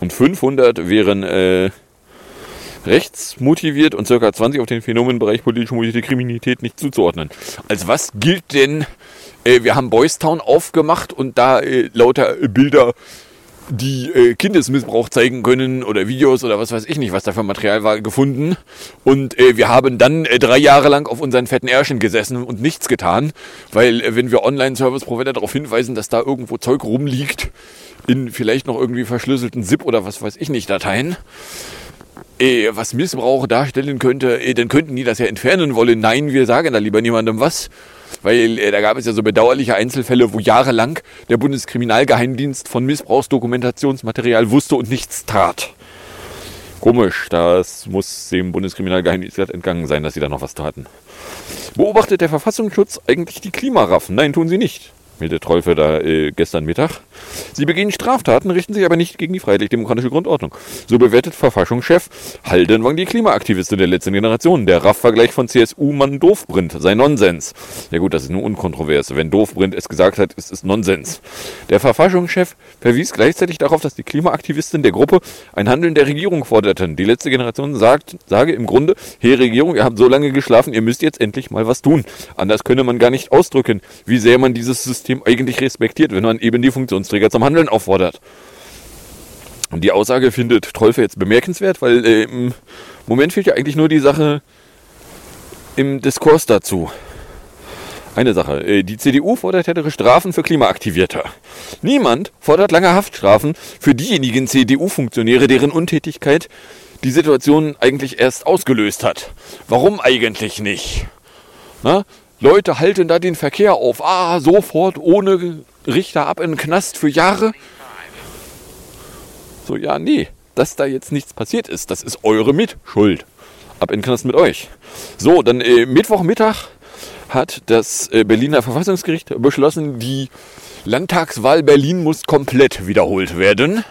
Und 500 wären äh, rechtsmotiviert und ca. 20 auf den Phänomenbereich politisch motivierte Kriminalität nicht zuzuordnen. Als was gilt denn äh, wir haben Boys Town aufgemacht und da äh, lauter äh, Bilder, die äh, Kindesmissbrauch zeigen können oder Videos oder was weiß ich nicht, was da für Material war, gefunden. Und äh, wir haben dann äh, drei Jahre lang auf unseren fetten Ärschen gesessen und nichts getan, weil äh, wenn wir Online-Service-Provider darauf hinweisen, dass da irgendwo Zeug rumliegt, in vielleicht noch irgendwie verschlüsselten ZIP oder was weiß ich nicht Dateien, was Missbrauch darstellen könnte, dann könnten die das ja entfernen wollen. Nein, wir sagen da lieber niemandem was. Weil äh, da gab es ja so bedauerliche Einzelfälle, wo jahrelang der Bundeskriminalgeheimdienst von Missbrauchsdokumentationsmaterial wusste und nichts tat. Komisch, das muss dem Bundeskriminalgeheimdienst entgangen sein, dass sie da noch was taten. Beobachtet der Verfassungsschutz eigentlich die Klimaraffen? Nein, tun sie nicht. Meldet Trolfe da äh, gestern Mittag. Sie begehen Straftaten, richten sich aber nicht gegen die freiheitlich-demokratische Grundordnung. So bewertet Verfassungschef Haldenwang die Klimaaktivistin der letzten Generation. Der Raff-Vergleich von CSU-Mann Doofbrint sei Nonsens. Ja gut, das ist nur unkontrovers. Wenn Doofbrint es gesagt hat, ist es Nonsens. Der Verfassungschef verwies gleichzeitig darauf, dass die Klimaaktivistin der Gruppe ein Handeln der Regierung forderten. Die letzte Generation sagt, sage im Grunde, hey Regierung, ihr habt so lange geschlafen, ihr müsst jetzt endlich mal was tun. Anders könne man gar nicht ausdrücken, wie sehr man dieses System eigentlich respektiert, wenn man eben die Funktionsträger zum Handeln auffordert. Und die Aussage findet Trolfe jetzt bemerkenswert, weil äh, im Moment fehlt ja eigentlich nur die Sache im Diskurs dazu. Eine Sache. äh, Die CDU fordert härtere Strafen für Klimaaktivierte. Niemand fordert lange Haftstrafen für diejenigen CDU-Funktionäre, deren Untätigkeit die Situation eigentlich erst ausgelöst hat. Warum eigentlich nicht? Na? Leute halten da den Verkehr auf. Ah, sofort ohne Richter ab in den Knast für Jahre. So, ja, nee. Dass da jetzt nichts passiert ist, das ist eure Mitschuld. Ab in den Knast mit euch. So, dann äh, Mittwochmittag hat das äh, Berliner Verfassungsgericht beschlossen, die Landtagswahl Berlin muss komplett wiederholt werden.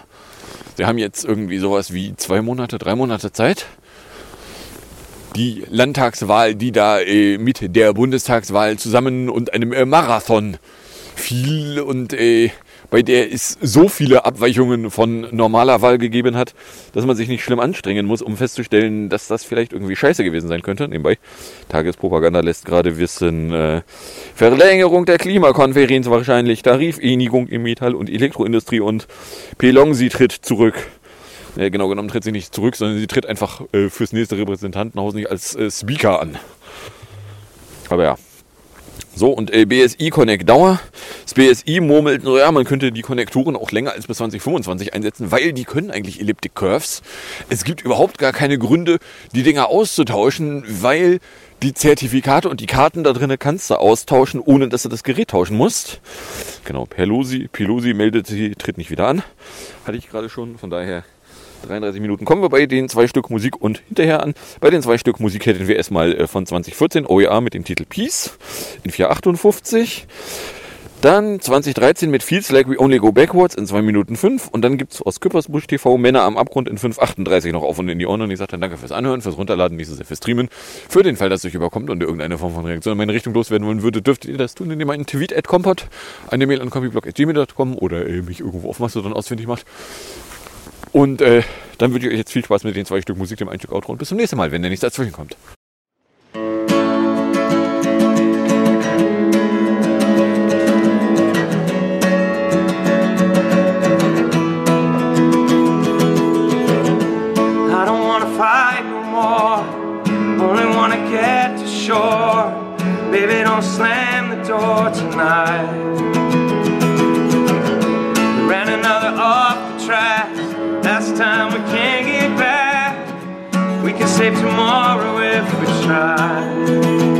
Sie haben jetzt irgendwie sowas wie zwei Monate, drei Monate Zeit. Die Landtagswahl, die da äh, mit der Bundestagswahl zusammen und einem äh, Marathon fiel und äh, bei der es so viele Abweichungen von normaler Wahl gegeben hat, dass man sich nicht schlimm anstrengen muss, um festzustellen, dass das vielleicht irgendwie scheiße gewesen sein könnte. Nebenbei, Tagespropaganda lässt gerade wissen, äh, Verlängerung der Klimakonferenz wahrscheinlich, Tarifeinigung im Metall- und Elektroindustrie und Pelongsi tritt zurück. Äh, genau genommen tritt sie nicht zurück, sondern sie tritt einfach äh, fürs nächste Repräsentantenhaus nicht als äh, Speaker an. Aber ja. So, und äh, BSI Connect Dauer. Das BSI murmelt, naja, man könnte die Konnektoren auch länger als bis 2025 einsetzen, weil die können eigentlich Elliptic Curves. Es gibt überhaupt gar keine Gründe, die Dinger auszutauschen, weil die Zertifikate und die Karten da drinnen kannst du austauschen, ohne dass du das Gerät tauschen musst. Genau, Pelosi, Pelosi meldet, sie tritt nicht wieder an. Hatte ich gerade schon, von daher 33 Minuten kommen wir bei den zwei Stück Musik und hinterher an. Bei den zwei Stück Musik hätten wir erstmal äh, von 2014 OEA mit dem Titel Peace in 458. Dann 2013 mit Feels Like We Only Go Backwards in 2 Minuten 5. Und dann gibt's aus Küppersbusch TV Männer am Abgrund in 5,38 noch auf und in die Ohren. Und ich sage dann danke fürs Anhören, fürs Runterladen, nicht so sehr fürs Streamen. Für den Fall, dass es euch überkommt und irgendeine Form von Reaktion in meine Richtung loswerden wollen würdet, dürftet ihr das tun, indem ihr einen Tweet at Compot, eine Mail an compiblog.gmail.com oder äh, mich irgendwo auf Mastodon ausfindig macht. Und äh, dann wünsche ich euch jetzt viel Spaß mit den zwei Stück Musik, dem ein Stück Outro und bis zum nächsten Mal, wenn der nichts dazwischen kommt. I don't wanna fight no more. Only wanna get to shore. Baby, don't slam the door tonight. Ran another off the track. Time we can't get back. We can save tomorrow if we try.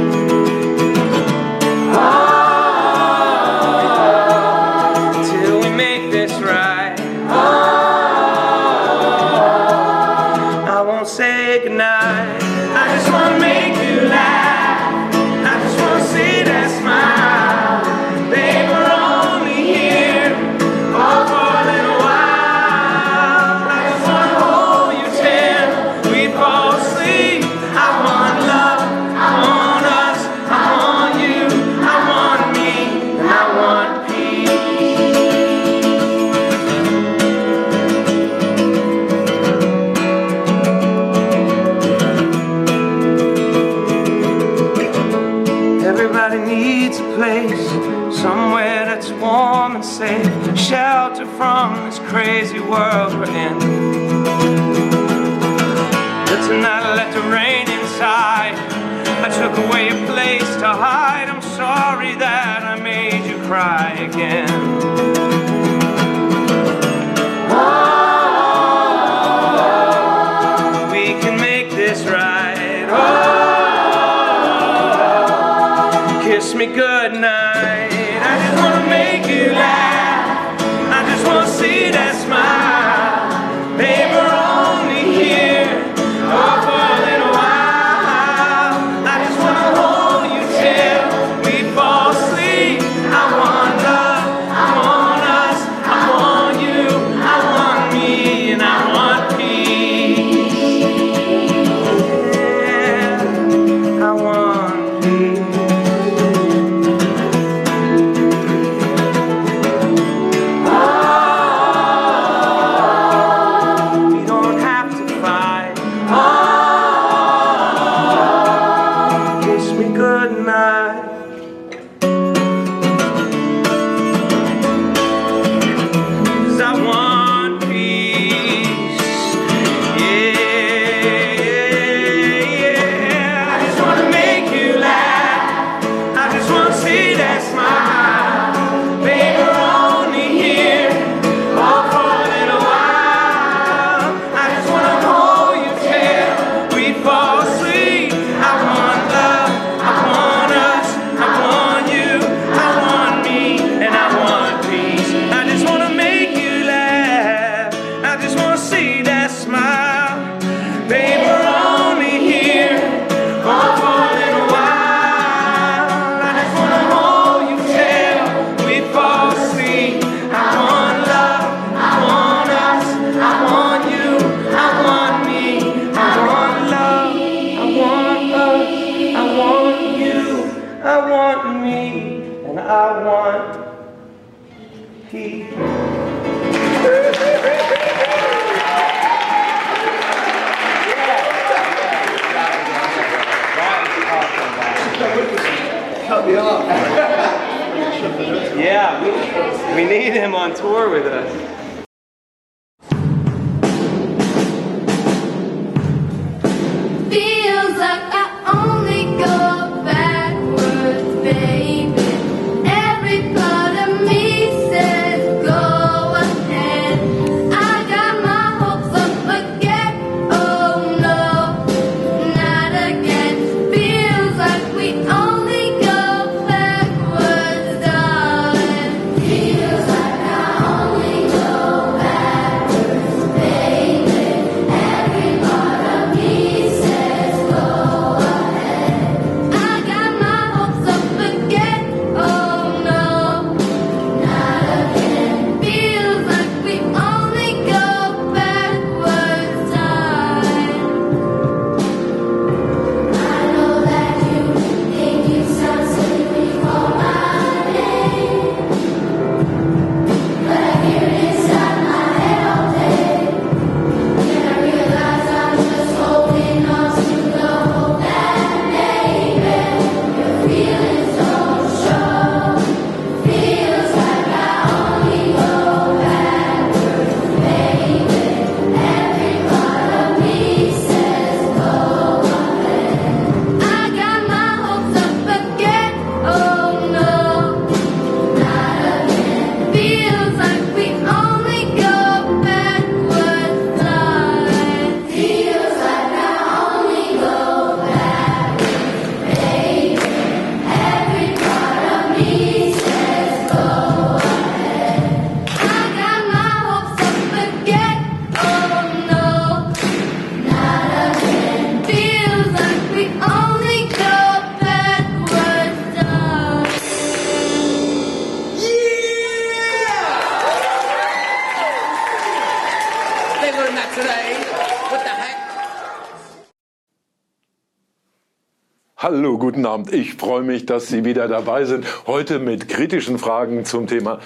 Hallo, guten Abend. Ich freue mich, dass Sie wieder dabei sind. Heute mit kritischen Fragen zum Thema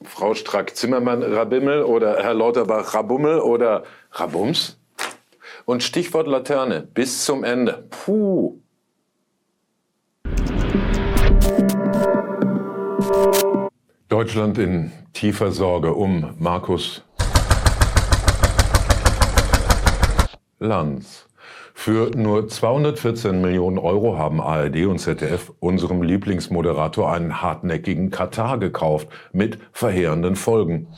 Frau Strack-Zimmermann Rabimmel oder Herr Lauterbach Rabummel oder Rabums. Und Stichwort Laterne bis zum Ende. Puh. Deutschland in tiefer Sorge um Markus Lanz. Für nur 214 Millionen Euro haben ARD und ZDF unserem Lieblingsmoderator einen hartnäckigen Katar gekauft, mit verheerenden Folgen.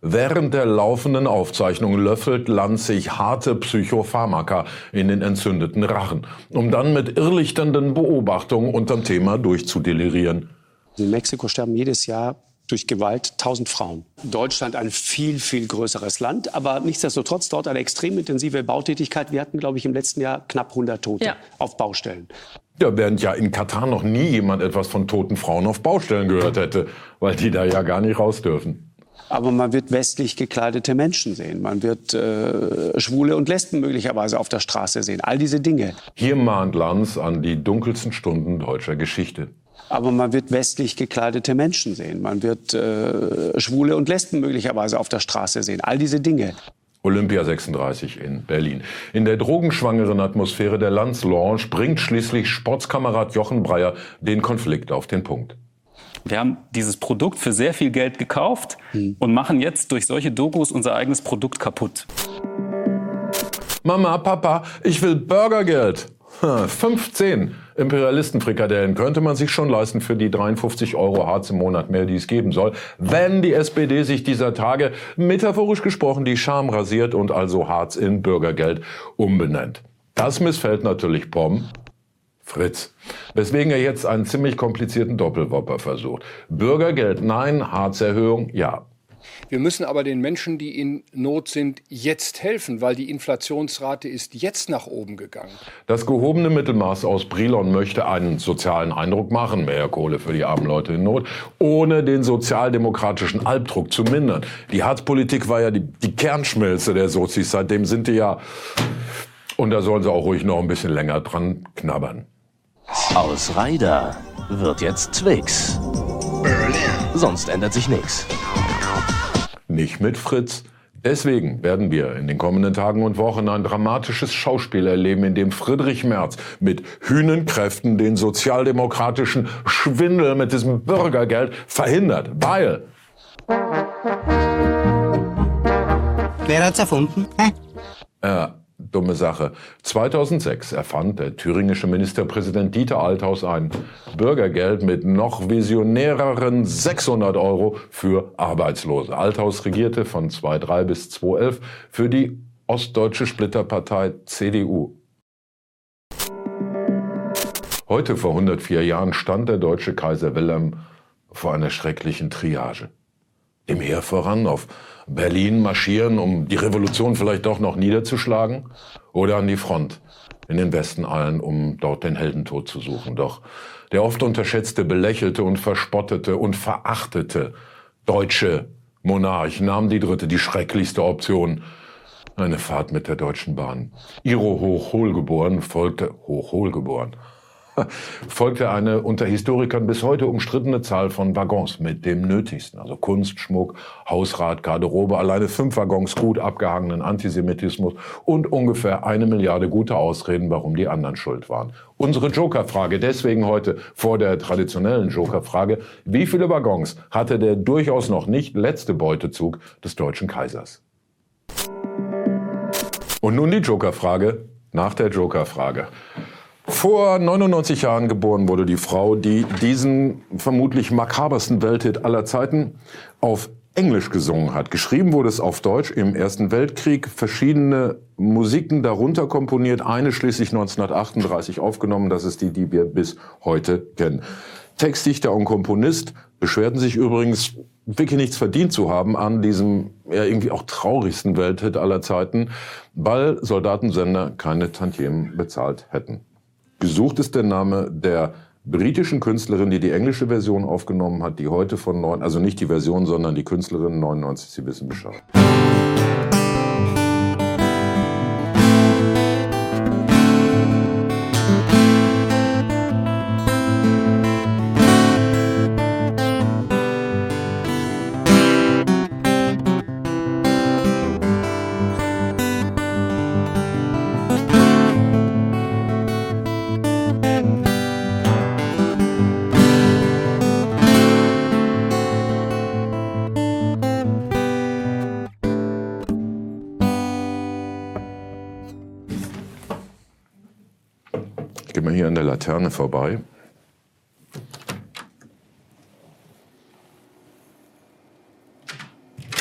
Während der laufenden Aufzeichnung löffelt Lanz sich harte Psychopharmaka in den entzündeten Rachen, um dann mit irrlichternden Beobachtungen unterm Thema durchzudelirieren. In Mexiko sterben jedes Jahr durch Gewalt 1000 Frauen. Deutschland ein viel, viel größeres Land, aber nichtsdestotrotz dort eine extrem intensive Bautätigkeit. Wir hatten, glaube ich, im letzten Jahr knapp 100 Tote Ja. auf Baustellen. Ja, während ja in Katar noch nie jemand etwas von toten Frauen auf Baustellen gehört hätte, weil die da ja gar nicht raus dürfen. Aber man wird westlich gekleidete Menschen sehen. Man wird äh, Schwule und Lesben möglicherweise auf der Straße sehen. All diese Dinge. Hier mahnt Lanz an die dunkelsten Stunden deutscher Geschichte. Aber man wird westlich gekleidete Menschen sehen. Man wird äh, Schwule und Lesben möglicherweise auf der Straße sehen. All diese Dinge. Olympia 36 in Berlin. In der drogenschwangeren Atmosphäre der Lanz-Lounge bringt schließlich Sportskamerad Jochen Breyer den Konflikt auf den Punkt. Wir haben dieses Produkt für sehr viel Geld gekauft und machen jetzt durch solche Dokus unser eigenes Produkt kaputt. Mama, Papa, ich will Burgergeld. Ha, 15 Imperialistenfrikadellen könnte man sich schon leisten für die 53 Euro Harz im Monat mehr, die es geben soll, wenn die SPD sich dieser Tage, metaphorisch gesprochen, die Scham rasiert und also Harz in Bürgergeld umbenennt. Das missfällt natürlich Pom. Fritz. Weswegen er jetzt einen ziemlich komplizierten Doppelwopper versucht. Bürgergeld nein, Harzerhöhung ja. Wir müssen aber den Menschen, die in Not sind, jetzt helfen, weil die Inflationsrate ist jetzt nach oben gegangen. Das gehobene Mittelmaß aus Brilon möchte einen sozialen Eindruck machen, mehr Kohle für die armen Leute in Not, ohne den sozialdemokratischen Albdruck zu mindern. Die Harzpolitik war ja die, die Kernschmelze der Sozis, seitdem sind die ja, und da sollen sie auch ruhig noch ein bisschen länger dran knabbern. Aus Reida wird jetzt Twix. Sonst ändert sich nichts. Nicht mit Fritz. Deswegen werden wir in den kommenden Tagen und Wochen ein dramatisches Schauspiel erleben, in dem Friedrich Merz mit Hühnenkräften den sozialdemokratischen Schwindel mit diesem Bürgergeld verhindert, weil Wer hat's erfunden? Hä? Äh, dumme Sache. 2006 erfand der thüringische Ministerpräsident Dieter Althaus ein Bürgergeld mit noch visionäreren 600 Euro für Arbeitslose. Althaus regierte von 2003 bis 2011 für die ostdeutsche Splitterpartei CDU. Heute vor 104 Jahren stand der deutsche Kaiser Wilhelm vor einer schrecklichen Triage. Dem Heer voran auf Berlin marschieren, um die Revolution vielleicht doch noch niederzuschlagen, oder an die Front in den Westen eilen, um dort den Heldentod zu suchen. Doch der oft unterschätzte, belächelte und verspottete und verachtete deutsche Monarch nahm die dritte, die schrecklichste Option, eine Fahrt mit der Deutschen Bahn. Iro Hochholgeboren folgte, Hochholgeboren, folgte eine unter Historikern bis heute umstrittene Zahl von Waggons mit dem Nötigsten, also Kunst, Schmuck, Hausrat, Garderobe, alleine fünf Waggons gut abgehangenen Antisemitismus und ungefähr eine Milliarde gute Ausreden, warum die anderen schuld waren. Unsere Joker-Frage deswegen heute vor der traditionellen Joker-Frage, wie viele Waggons hatte der durchaus noch nicht letzte Beutezug des deutschen Kaisers? Und nun die Joker-Frage nach der Joker-Frage. Vor 99 Jahren geboren wurde die Frau, die diesen vermutlich makabersten Welthit aller Zeiten auf Englisch gesungen hat. Geschrieben wurde es auf Deutsch im Ersten Weltkrieg, verschiedene Musiken darunter komponiert, eine schließlich 1938 aufgenommen, das ist die, die wir bis heute kennen. Textdichter und Komponist beschwerten sich übrigens wirklich nichts verdient zu haben an diesem ja, irgendwie auch traurigsten Welthit aller Zeiten, weil Soldatensender keine Tantiemen bezahlt hätten. Gesucht ist der Name der britischen Künstlerin, die die englische Version aufgenommen hat, die heute von neun, also nicht die Version, sondern die Künstlerin 99, Sie wissen Bescheid. Laterne vorbei.